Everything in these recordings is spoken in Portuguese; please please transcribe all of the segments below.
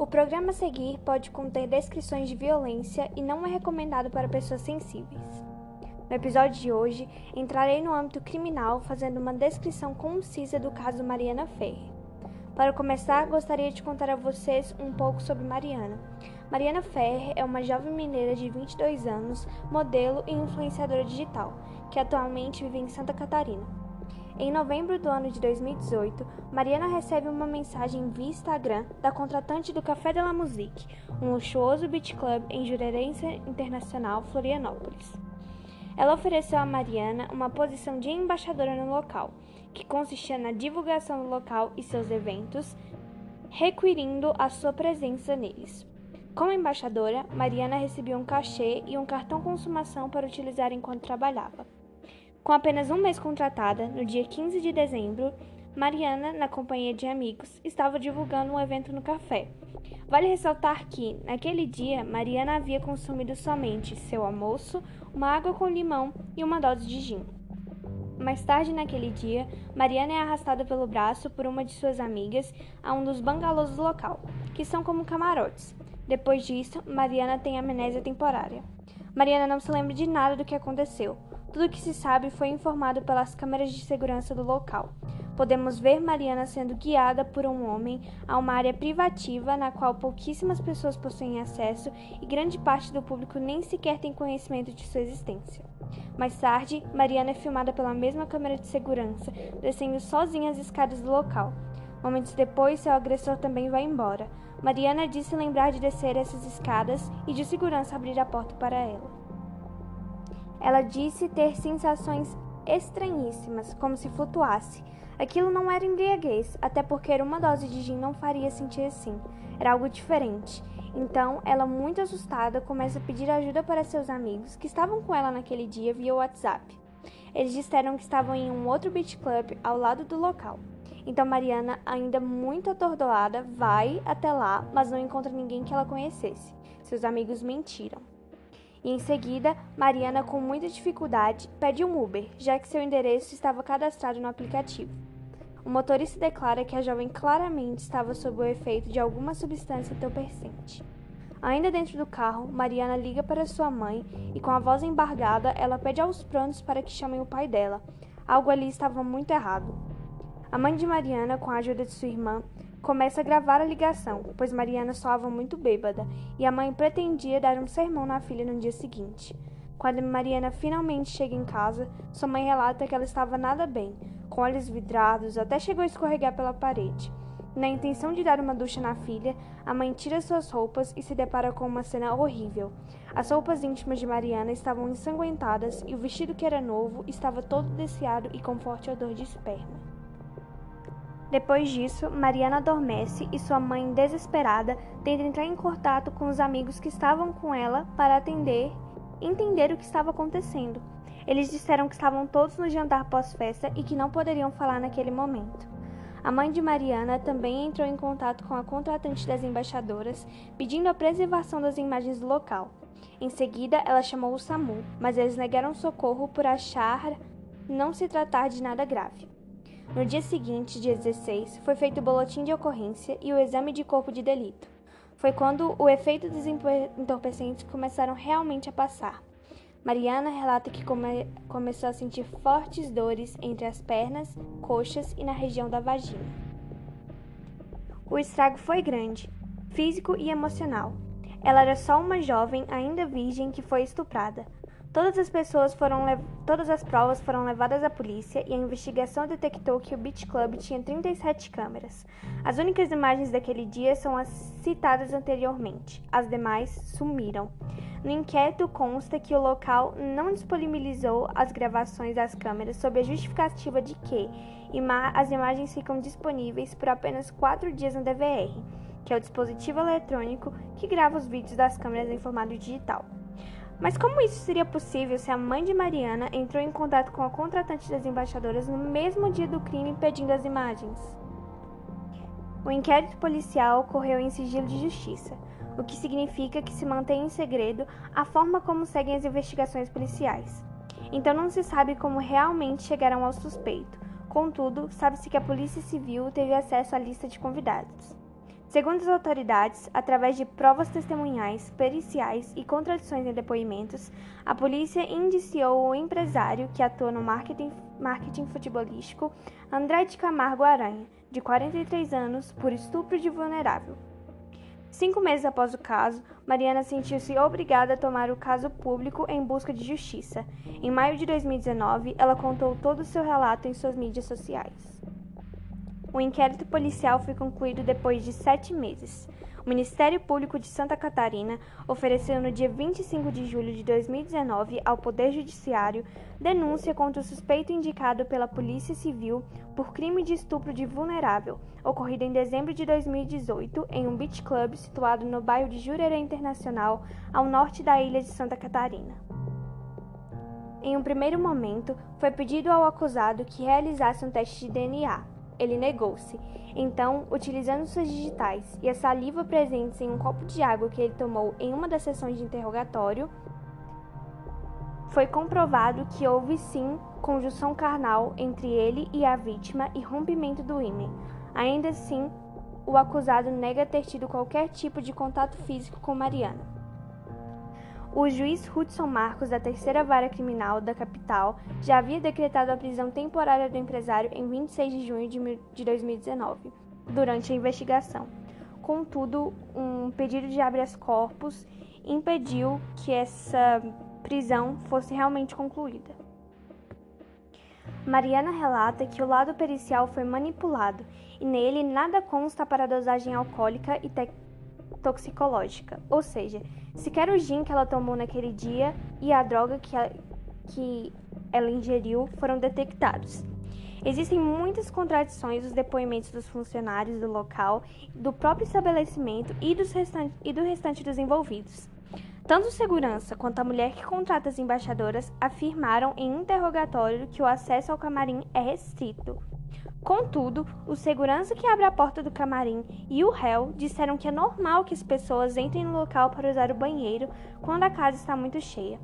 O programa a seguir pode conter descrições de violência e não é recomendado para pessoas sensíveis. No episódio de hoje, entrarei no âmbito criminal fazendo uma descrição concisa do caso Mariana Ferre. Para começar, gostaria de contar a vocês um pouco sobre Mariana. Mariana Ferre é uma jovem mineira de 22 anos, modelo e influenciadora digital, que atualmente vive em Santa Catarina. Em novembro do ano de 2018, Mariana recebe uma mensagem via Instagram da contratante do Café de la Musique, um luxuoso beach club em Jurerência Internacional, Florianópolis. Ela ofereceu a Mariana uma posição de embaixadora no local, que consistia na divulgação do local e seus eventos, requerindo a sua presença neles. Como embaixadora, Mariana recebia um cachê e um cartão consumação para utilizar enquanto trabalhava. Com apenas um mês contratada, no dia 15 de dezembro, Mariana, na companhia de amigos, estava divulgando um evento no café. Vale ressaltar que, naquele dia, Mariana havia consumido somente seu almoço, uma água com limão e uma dose de gin. Mais tarde naquele dia, Mariana é arrastada pelo braço por uma de suas amigas a um dos bangalôs do local, que são como camarotes. Depois disso, Mariana tem amnésia temporária. Mariana não se lembra de nada do que aconteceu, tudo o que se sabe foi informado pelas câmeras de segurança do local. Podemos ver Mariana sendo guiada por um homem a uma área privativa na qual pouquíssimas pessoas possuem acesso e grande parte do público nem sequer tem conhecimento de sua existência. Mais tarde, Mariana é filmada pela mesma câmera de segurança, descendo sozinha as escadas do local. Momentos depois, seu agressor também vai embora. Mariana disse lembrar de descer essas escadas e de segurança abrir a porta para ela. Ela disse ter sensações estranhíssimas, como se flutuasse. Aquilo não era embriaguez, até porque uma dose de gin não faria sentir assim. Era algo diferente. Então, ela, muito assustada, começa a pedir ajuda para seus amigos que estavam com ela naquele dia via WhatsApp. Eles disseram que estavam em um outro beach club ao lado do local. Então Mariana, ainda muito atordoada, vai até lá, mas não encontra ninguém que ela conhecesse. Seus amigos mentiram e em seguida, Mariana, com muita dificuldade, pede um Uber, já que seu endereço estava cadastrado no aplicativo. O motorista declara que a jovem claramente estava sob o efeito de alguma substância entorpecente. Ainda dentro do carro, Mariana liga para sua mãe e, com a voz embargada, ela pede aos prantos para que chamem o pai dela. Algo ali estava muito errado. A mãe de Mariana, com a ajuda de sua irmã, começa a gravar a ligação, pois Mariana soava muito bêbada e a mãe pretendia dar um sermão na filha no dia seguinte. Quando Mariana finalmente chega em casa, sua mãe relata que ela estava nada bem, com olhos vidrados, até chegou a escorregar pela parede. Na intenção de dar uma ducha na filha, a mãe tira suas roupas e se depara com uma cena horrível. As roupas íntimas de Mariana estavam ensanguentadas e o vestido que era novo estava todo desfiado e com forte odor de esperma. Depois disso, Mariana adormece e sua mãe, desesperada, tenta entrar em contato com os amigos que estavam com ela para atender entender o que estava acontecendo. Eles disseram que estavam todos no jantar pós-festa e que não poderiam falar naquele momento. A mãe de Mariana também entrou em contato com a contratante das embaixadoras, pedindo a preservação das imagens do local. Em seguida, ela chamou o SAMU, mas eles negaram socorro por achar não se tratar de nada grave. No dia seguinte, dia 16, foi feito o boletim de ocorrência e o exame de corpo de delito. Foi quando o efeito dos entorpecentes começaram realmente a passar. Mariana relata que come começou a sentir fortes dores entre as pernas, coxas e na região da vagina. O estrago foi grande, físico e emocional. Ela era só uma jovem, ainda virgem, que foi estuprada. Todas as pessoas foram todas as provas foram levadas à polícia e a investigação detectou que o Beach Club tinha 37 câmeras. As únicas imagens daquele dia são as citadas anteriormente. As demais sumiram. No inquérito consta que o local não disponibilizou as gravações das câmeras sob a justificativa de que as imagens ficam disponíveis por apenas quatro dias no DVR, que é o dispositivo eletrônico que grava os vídeos das câmeras em formato digital. Mas como isso seria possível se a mãe de Mariana entrou em contato com a contratante das embaixadoras no mesmo dia do crime pedindo as imagens? O inquérito policial ocorreu em sigilo de justiça, o que significa que se mantém em segredo a forma como seguem as investigações policiais. Então não se sabe como realmente chegaram ao suspeito. Contudo, sabe-se que a Polícia Civil teve acesso à lista de convidados. Segundo as autoridades, através de provas testemunhais, periciais e contradições em depoimentos, a polícia indiciou o empresário que atua no marketing, marketing futebolístico André de Camargo Aranha, de 43 anos, por estupro de vulnerável. Cinco meses após o caso, Mariana sentiu-se obrigada a tomar o caso público em busca de justiça. Em maio de 2019, ela contou todo o seu relato em suas mídias sociais. O inquérito policial foi concluído depois de sete meses. O Ministério Público de Santa Catarina ofereceu no dia 25 de julho de 2019 ao Poder Judiciário denúncia contra o suspeito indicado pela Polícia Civil por crime de estupro de vulnerável, ocorrido em dezembro de 2018 em um beach club situado no bairro de Jurerê Internacional, ao norte da ilha de Santa Catarina. Em um primeiro momento, foi pedido ao acusado que realizasse um teste de DNA ele negou-se. Então, utilizando suas digitais e a saliva presentes em um copo de água que ele tomou em uma das sessões de interrogatório, foi comprovado que houve sim conjunção carnal entre ele e a vítima e rompimento do ímã. Ainda assim, o acusado nega ter tido qualquer tipo de contato físico com Mariana. O juiz Hudson Marcos, da terceira vara criminal da capital, já havia decretado a prisão temporária do empresário em 26 de junho de 2019, durante a investigação. Contudo, um pedido de habeas corpus impediu que essa prisão fosse realmente concluída. Mariana relata que o lado pericial foi manipulado e nele nada consta para a dosagem alcoólica e toxicológica, ou seja, sequer o gin que ela tomou naquele dia e a droga que ela, que ela ingeriu foram detectados. Existem muitas contradições nos depoimentos dos funcionários do local, do próprio estabelecimento e, restante, e do restante dos envolvidos. Tanto o segurança quanto a mulher que contrata as embaixadoras afirmaram em interrogatório que o acesso ao camarim é restrito. Contudo, o segurança que abre a porta do camarim e o réu disseram que é normal que as pessoas entrem no local para usar o banheiro quando a casa está muito cheia,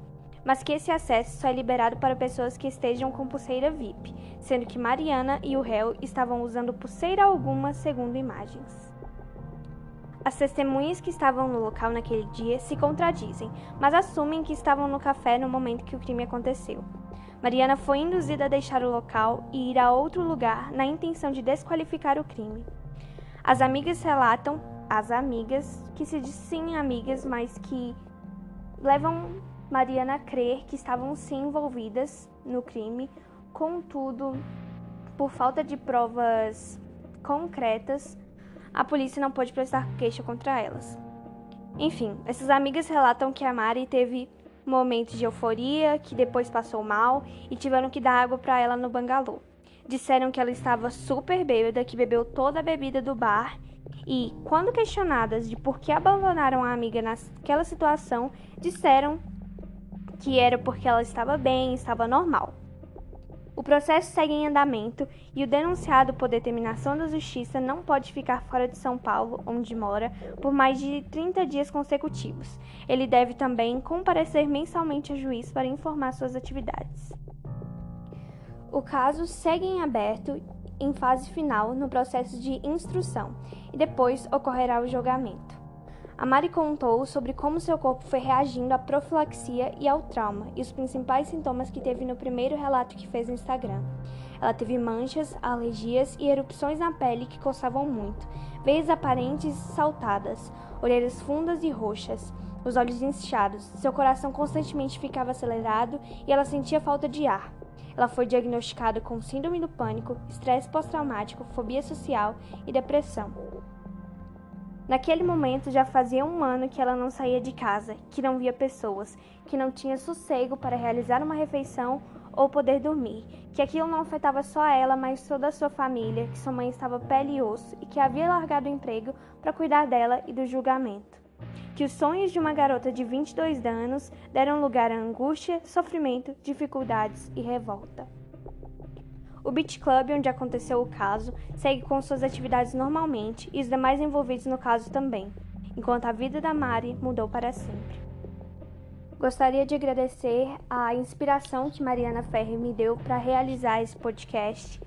mas que esse acesso só é liberado para pessoas que estejam com pulseira VIP, sendo que Mariana e o réu estavam usando pulseira alguma, segundo imagens. As testemunhas que estavam no local naquele dia se contradizem, mas assumem que estavam no café no momento que o crime aconteceu. Mariana foi induzida a deixar o local e ir a outro lugar na intenção de desqualificar o crime. As amigas relatam, as amigas, que se dizem amigas, mas que levam Mariana a crer que estavam sim envolvidas no crime, contudo, por falta de provas concretas, a polícia não pôde prestar queixa contra elas. Enfim, essas amigas relatam que a Mari teve momentos de euforia, que depois passou mal e tiveram que dar água para ela no bangalô. Disseram que ela estava super bêbada, que bebeu toda a bebida do bar e, quando questionadas de por que abandonaram a amiga naquela situação, disseram que era porque ela estava bem, estava normal. O processo segue em andamento e o denunciado por determinação da Justiça não pode ficar fora de São Paulo, onde mora, por mais de 30 dias consecutivos. Ele deve também comparecer mensalmente a juiz para informar suas atividades. O caso segue em aberto em fase final no processo de instrução e depois ocorrerá o julgamento. A Mari contou sobre como seu corpo foi reagindo à profilaxia e ao trauma e os principais sintomas que teve no primeiro relato que fez no Instagram. Ela teve manchas, alergias e erupções na pele que coçavam muito, veias aparentes saltadas, orelhas fundas e roxas, os olhos inchados, seu coração constantemente ficava acelerado e ela sentia falta de ar. Ela foi diagnosticada com síndrome do pânico, estresse pós-traumático, fobia social e depressão. Naquele momento já fazia um ano que ela não saía de casa, que não via pessoas, que não tinha sossego para realizar uma refeição ou poder dormir, que aquilo não afetava só ela, mas toda a sua família, que sua mãe estava pele e osso e que havia largado o emprego para cuidar dela e do julgamento. Que os sonhos de uma garota de 22 anos deram lugar a angústia, sofrimento, dificuldades e revolta. O Beach Club, onde aconteceu o caso, segue com suas atividades normalmente e os demais envolvidos no caso também, enquanto a vida da Mari mudou para sempre. Gostaria de agradecer a inspiração que Mariana Ferri me deu para realizar esse podcast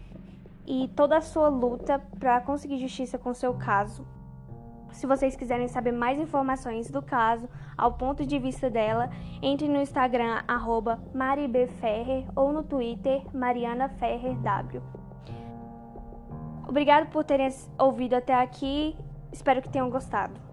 e toda a sua luta para conseguir justiça com seu caso. Se vocês quiserem saber mais informações do caso, ao ponto de vista dela, entre no Instagram maribferrer ou no Twitter marianaferrerw. Obrigado por terem ouvido até aqui. Espero que tenham gostado.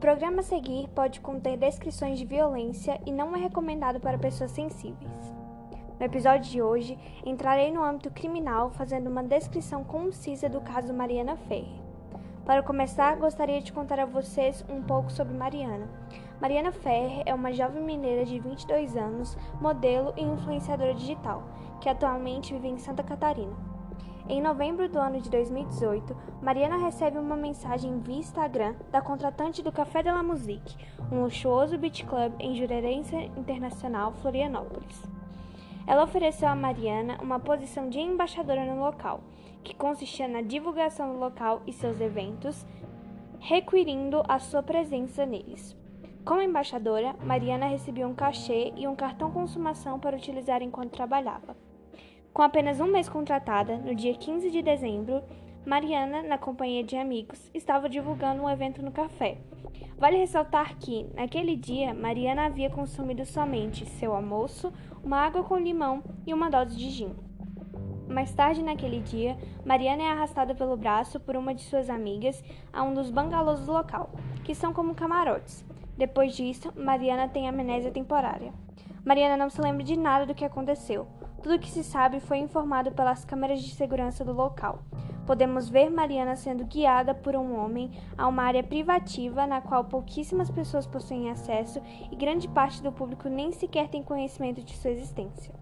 Programa a seguir pode conter descrições de violência e não é recomendado para pessoas sensíveis. No episódio de hoje, entrarei no âmbito criminal fazendo uma descrição concisa do caso Mariana Ferre. Para começar, gostaria de contar a vocês um pouco sobre Mariana. Mariana Ferre é uma jovem mineira de 22 anos, modelo e influenciadora digital, que atualmente vive em Santa Catarina. Em novembro do ano de 2018, Mariana recebe uma mensagem via Instagram da contratante do Café de la Musique, um luxuoso beach club em Jurerência Internacional, Florianópolis. Ela ofereceu a Mariana uma posição de embaixadora no local, que consistia na divulgação do local e seus eventos, requerindo a sua presença neles. Como embaixadora, Mariana recebia um cachê e um cartão consumação para utilizar enquanto trabalhava. Com apenas um mês contratada, no dia 15 de dezembro, Mariana, na companhia de amigos, estava divulgando um evento no café. Vale ressaltar que, naquele dia, Mariana havia consumido somente seu almoço, uma água com limão e uma dose de gin. Mais tarde naquele dia, Mariana é arrastada pelo braço por uma de suas amigas a um dos bangalôs do local, que são como camarotes. Depois disso, Mariana tem amnésia temporária. Mariana não se lembra de nada do que aconteceu, tudo o que se sabe foi informado pelas câmeras de segurança do local. Podemos ver Mariana sendo guiada por um homem a uma área privativa na qual pouquíssimas pessoas possuem acesso e grande parte do público nem sequer tem conhecimento de sua existência.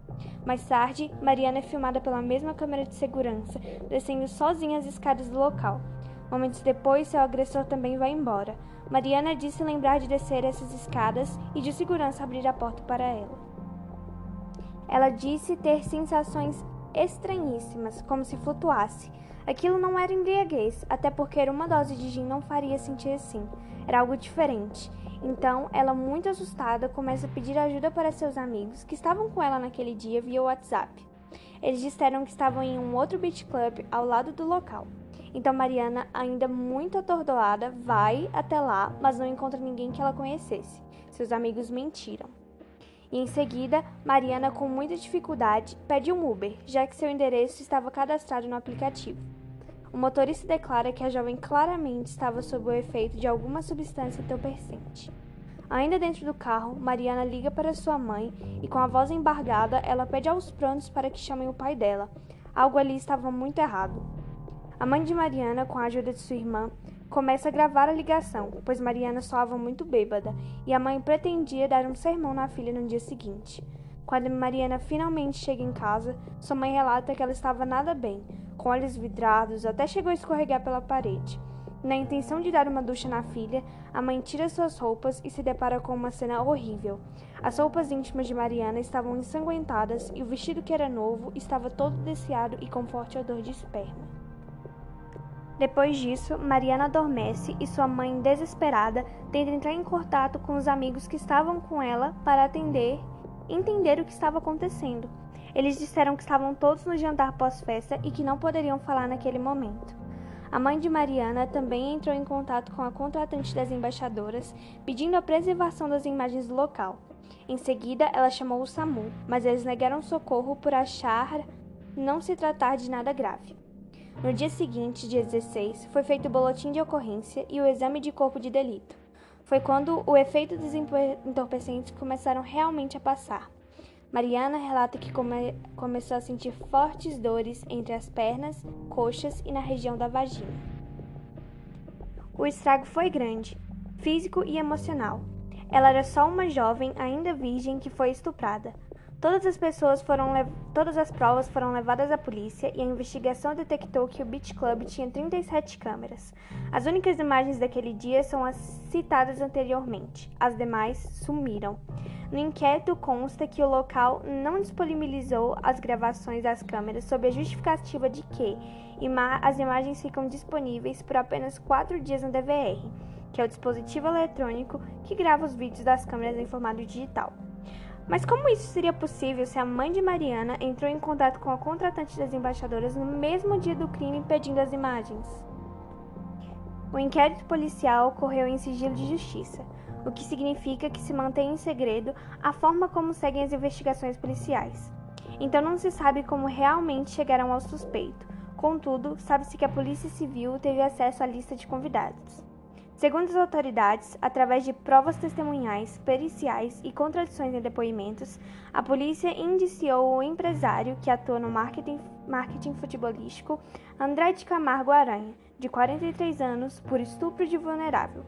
Mais tarde, Mariana é filmada pela mesma câmera de segurança, descendo sozinha as escadas do local. Momentos depois, seu agressor também vai embora. Mariana disse lembrar de descer essas escadas e de segurança abrir a porta para ela. Ela disse ter sensações estranhíssimas, como se flutuasse. Aquilo não era embriaguez, até porque uma dose de gin não faria sentir assim. Era algo diferente. Então, ela, muito assustada, começa a pedir ajuda para seus amigos que estavam com ela naquele dia via WhatsApp. Eles disseram que estavam em um outro beach club ao lado do local. Então Mariana, ainda muito atordoada, vai até lá, mas não encontra ninguém que ela conhecesse. Seus amigos mentiram e em seguida, Mariana, com muita dificuldade, pede um Uber, já que seu endereço estava cadastrado no aplicativo. O motorista declara que a jovem claramente estava sob o efeito de alguma substância entorpecente. Ainda dentro do carro, Mariana liga para sua mãe e, com a voz embargada, ela pede aos prantos para que chamem o pai dela. Algo ali estava muito errado. A mãe de Mariana, com a ajuda de sua irmã, começa a gravar a ligação, pois Mariana soava muito bêbada e a mãe pretendia dar um sermão na filha no dia seguinte. Quando Mariana finalmente chega em casa, sua mãe relata que ela estava nada bem, com olhos vidrados, até chegou a escorregar pela parede. Na intenção de dar uma ducha na filha, a mãe tira suas roupas e se depara com uma cena horrível. As roupas íntimas de Mariana estavam ensanguentadas e o vestido que era novo estava todo desfiado e com forte odor de esperma. Depois disso, Mariana adormece e sua mãe, desesperada, tenta entrar em contato com os amigos que estavam com ela para atender entender o que estava acontecendo. Eles disseram que estavam todos no jantar pós-festa e que não poderiam falar naquele momento. A mãe de Mariana também entrou em contato com a contratante das embaixadoras, pedindo a preservação das imagens do local. Em seguida, ela chamou o SAMU, mas eles negaram socorro por achar não se tratar de nada grave. No dia seguinte, dia 16, foi feito o boletim de ocorrência e o exame de corpo de delito. Foi quando o efeito dos entorpecentes começaram realmente a passar. Mariana relata que come começou a sentir fortes dores entre as pernas, coxas e na região da vagina. O estrago foi grande, físico e emocional. Ela era só uma jovem, ainda virgem, que foi estuprada. Todas as pessoas foram todas as provas foram levadas à polícia e a investigação detectou que o Beach Club tinha 37 câmeras. As únicas imagens daquele dia são as citadas anteriormente. As demais sumiram. No inquérito consta que o local não disponibilizou as gravações das câmeras sob a justificativa de que as imagens ficam disponíveis por apenas quatro dias no DVR que é o dispositivo eletrônico que grava os vídeos das câmeras em formato digital. Mas como isso seria possível se a mãe de Mariana entrou em contato com a contratante das embaixadoras no mesmo dia do crime pedindo as imagens? O inquérito policial ocorreu em sigilo de justiça, o que significa que se mantém em segredo a forma como seguem as investigações policiais. Então não se sabe como realmente chegaram ao suspeito. Contudo, sabe-se que a Polícia Civil teve acesso à lista de convidados. Segundo as autoridades, através de provas testemunhais, periciais e contradições em depoimentos, a polícia indiciou o empresário que atua no marketing, marketing futebolístico Andrade Camargo Aranha, de 43 anos, por estupro de vulnerável.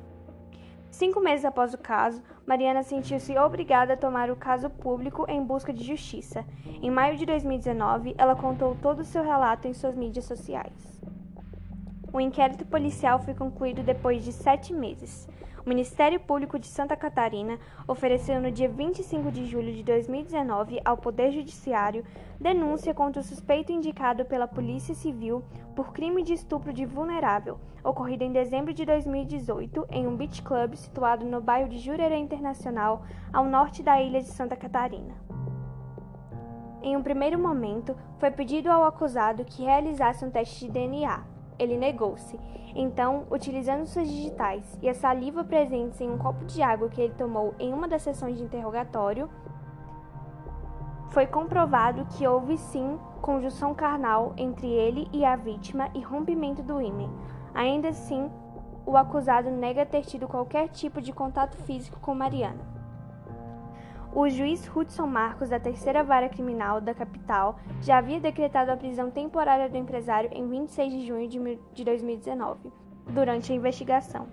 Cinco meses após o caso, Mariana sentiu-se obrigada a tomar o caso público em busca de justiça. Em maio de 2019, ela contou todo o seu relato em suas mídias sociais. O inquérito policial foi concluído depois de sete meses. O Ministério Público de Santa Catarina ofereceu no dia 25 de julho de 2019 ao Poder Judiciário denúncia contra o suspeito indicado pela Polícia Civil por crime de estupro de vulnerável, ocorrido em dezembro de 2018 em um beach club situado no bairro de Jurerê Internacional, ao norte da ilha de Santa Catarina. Em um primeiro momento, foi pedido ao acusado que realizasse um teste de DNA ele negou-se. Então, utilizando suas digitais e a saliva presentes em um copo de água que ele tomou em uma das sessões de interrogatório, foi comprovado que houve sim conjunção carnal entre ele e a vítima e rompimento do ímã. Ainda assim, o acusado nega ter tido qualquer tipo de contato físico com Mariana. O juiz Hudson Marcos, da terceira vara criminal da capital, já havia decretado a prisão temporária do empresário em 26 de junho de 2019, durante a investigação.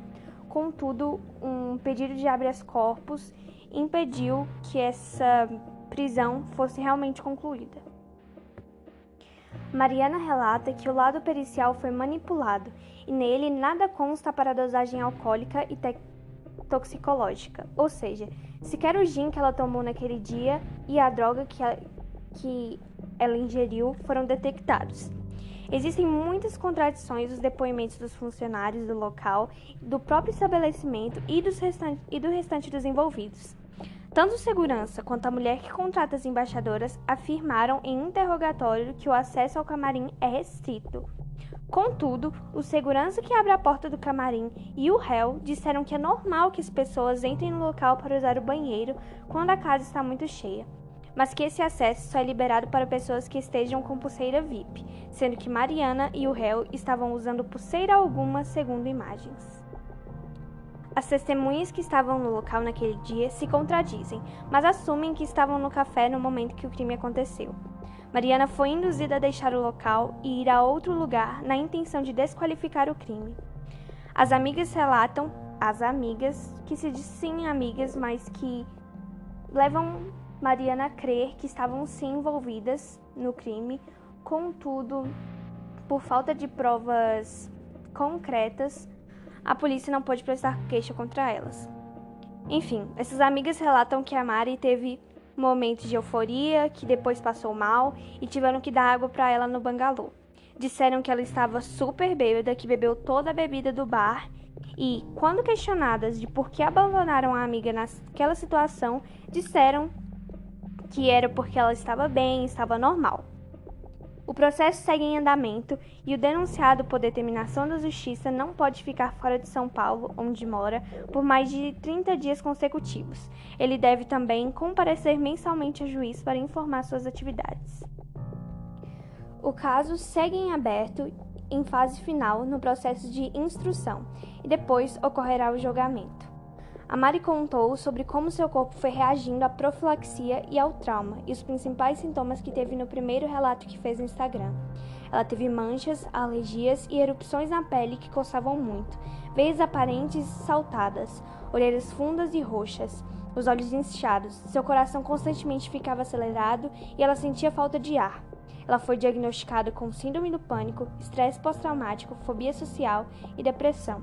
Contudo, um pedido de habeas corpus impediu que essa prisão fosse realmente concluída. Mariana relata que o lado pericial foi manipulado e nele nada consta para a dosagem alcoólica e toxicológica, ou seja, sequer o gin que ela tomou naquele dia e a droga que ela, que ela ingeriu foram detectados. Existem muitas contradições nos depoimentos dos funcionários do local, do próprio estabelecimento e, restante, e do restante dos envolvidos. Tanto o segurança quanto a mulher que contrata as embaixadoras afirmaram em interrogatório que o acesso ao camarim é restrito. Contudo, o segurança que abre a porta do camarim e o réu disseram que é normal que as pessoas entrem no local para usar o banheiro quando a casa está muito cheia, mas que esse acesso só é liberado para pessoas que estejam com pulseira VIP, sendo que Mariana e o réu estavam usando pulseira alguma, segundo imagens. As testemunhas que estavam no local naquele dia se contradizem, mas assumem que estavam no café no momento que o crime aconteceu. Mariana foi induzida a deixar o local e ir a outro lugar na intenção de desqualificar o crime. As amigas relatam, as amigas, que se dizem amigas, mas que levam Mariana a crer que estavam sim envolvidas no crime, contudo, por falta de provas concretas, a polícia não pôde prestar queixa contra elas. Enfim, essas amigas relatam que a Mari teve momentos de euforia, que depois passou mal e tiveram que dar água para ela no bangalô. Disseram que ela estava super bêbada, que bebeu toda a bebida do bar e, quando questionadas de por que abandonaram a amiga naquela situação, disseram que era porque ela estava bem, estava normal. O processo segue em andamento e o denunciado por determinação da Justiça não pode ficar fora de São Paulo, onde mora, por mais de 30 dias consecutivos. Ele deve também comparecer mensalmente a juiz para informar suas atividades. O caso segue em aberto em fase final no processo de instrução e depois ocorrerá o julgamento. A Mari contou sobre como seu corpo foi reagindo à profilaxia e ao trauma e os principais sintomas que teve no primeiro relato que fez no Instagram. Ela teve manchas, alergias e erupções na pele que coçavam muito, veias aparentes saltadas, orelhas fundas e roxas, os olhos inchados, seu coração constantemente ficava acelerado e ela sentia falta de ar. Ela foi diagnosticada com síndrome do pânico, estresse pós-traumático, fobia social e depressão.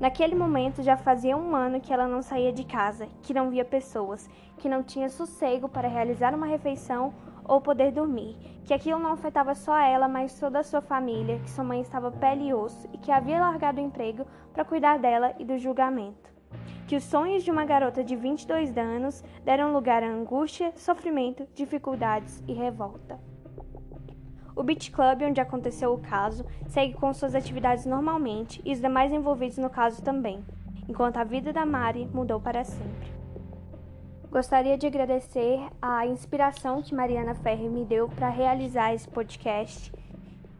Naquele momento já fazia um ano que ela não saía de casa, que não via pessoas, que não tinha sossego para realizar uma refeição ou poder dormir, que aquilo não afetava só ela, mas toda a sua família, que sua mãe estava pele e osso e que havia largado o emprego para cuidar dela e do julgamento. Que os sonhos de uma garota de 22 anos deram lugar a angústia, sofrimento, dificuldades e revolta. O Beach Club, onde aconteceu o caso, segue com suas atividades normalmente e os demais envolvidos no caso também, enquanto a vida da Mari mudou para sempre. Gostaria de agradecer a inspiração que Mariana Ferre me deu para realizar esse podcast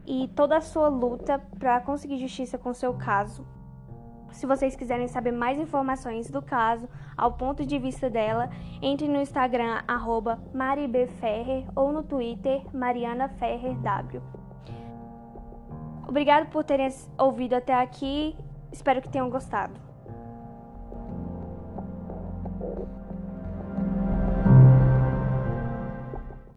e toda a sua luta para conseguir justiça com seu caso. Se vocês quiserem saber mais informações do caso, ao ponto de vista dela, entre no Instagram maribferrer ou no Twitter marianaferrerw. Obrigado por terem ouvido até aqui, espero que tenham gostado.